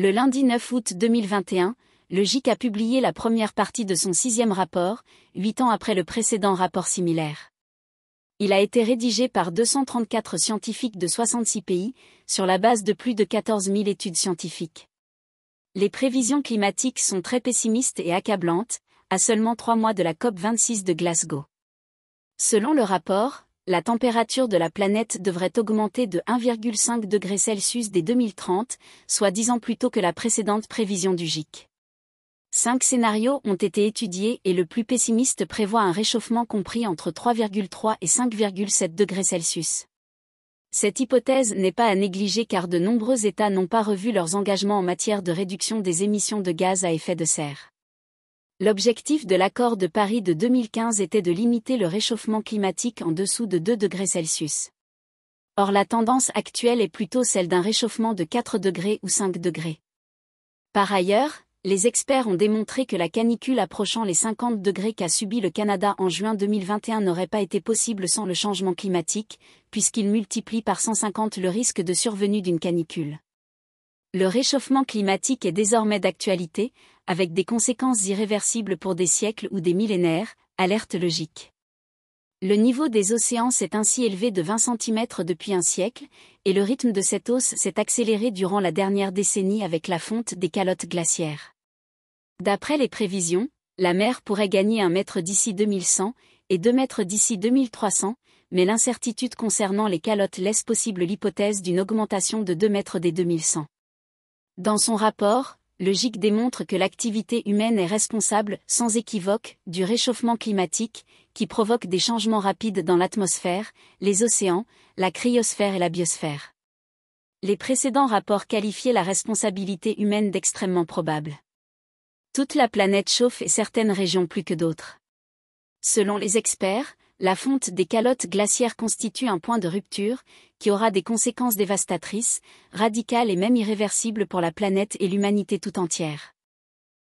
Le lundi 9 août 2021, le GIC a publié la première partie de son sixième rapport, huit ans après le précédent rapport similaire. Il a été rédigé par 234 scientifiques de 66 pays, sur la base de plus de 14 000 études scientifiques. Les prévisions climatiques sont très pessimistes et accablantes, à seulement trois mois de la COP26 de Glasgow. Selon le rapport, la température de la planète devrait augmenter de 1,5 degré Celsius dès 2030, soit dix ans plus tôt que la précédente prévision du GIC. Cinq scénarios ont été étudiés et le plus pessimiste prévoit un réchauffement compris entre 3,3 et 5,7 degrés Celsius. Cette hypothèse n'est pas à négliger car de nombreux États n'ont pas revu leurs engagements en matière de réduction des émissions de gaz à effet de serre. L'objectif de l'accord de Paris de 2015 était de limiter le réchauffement climatique en dessous de 2 degrés Celsius. Or la tendance actuelle est plutôt celle d'un réchauffement de 4 degrés ou 5 degrés. Par ailleurs, les experts ont démontré que la canicule approchant les 50 degrés qu'a subi le Canada en juin 2021 n'aurait pas été possible sans le changement climatique, puisqu'il multiplie par 150 le risque de survenue d'une canicule. Le réchauffement climatique est désormais d'actualité, avec des conséquences irréversibles pour des siècles ou des millénaires, alerte logique. Le niveau des océans s'est ainsi élevé de 20 cm depuis un siècle, et le rythme de cette hausse s'est accéléré durant la dernière décennie avec la fonte des calottes glaciaires. D'après les prévisions, la mer pourrait gagner un mètre d'ici 2100 et deux mètres d'ici 2300, mais l'incertitude concernant les calottes laisse possible l'hypothèse d'une augmentation de 2 mètres dès 2100. Dans son rapport, GIC démontre que l'activité humaine est responsable, sans équivoque, du réchauffement climatique, qui provoque des changements rapides dans l'atmosphère, les océans, la cryosphère et la biosphère. Les précédents rapports qualifiaient la responsabilité humaine d'extrêmement probable. Toute la planète chauffe et certaines régions plus que d'autres. Selon les experts, la fonte des calottes glaciaires constitue un point de rupture, qui aura des conséquences dévastatrices, radicales et même irréversibles pour la planète et l'humanité tout entière.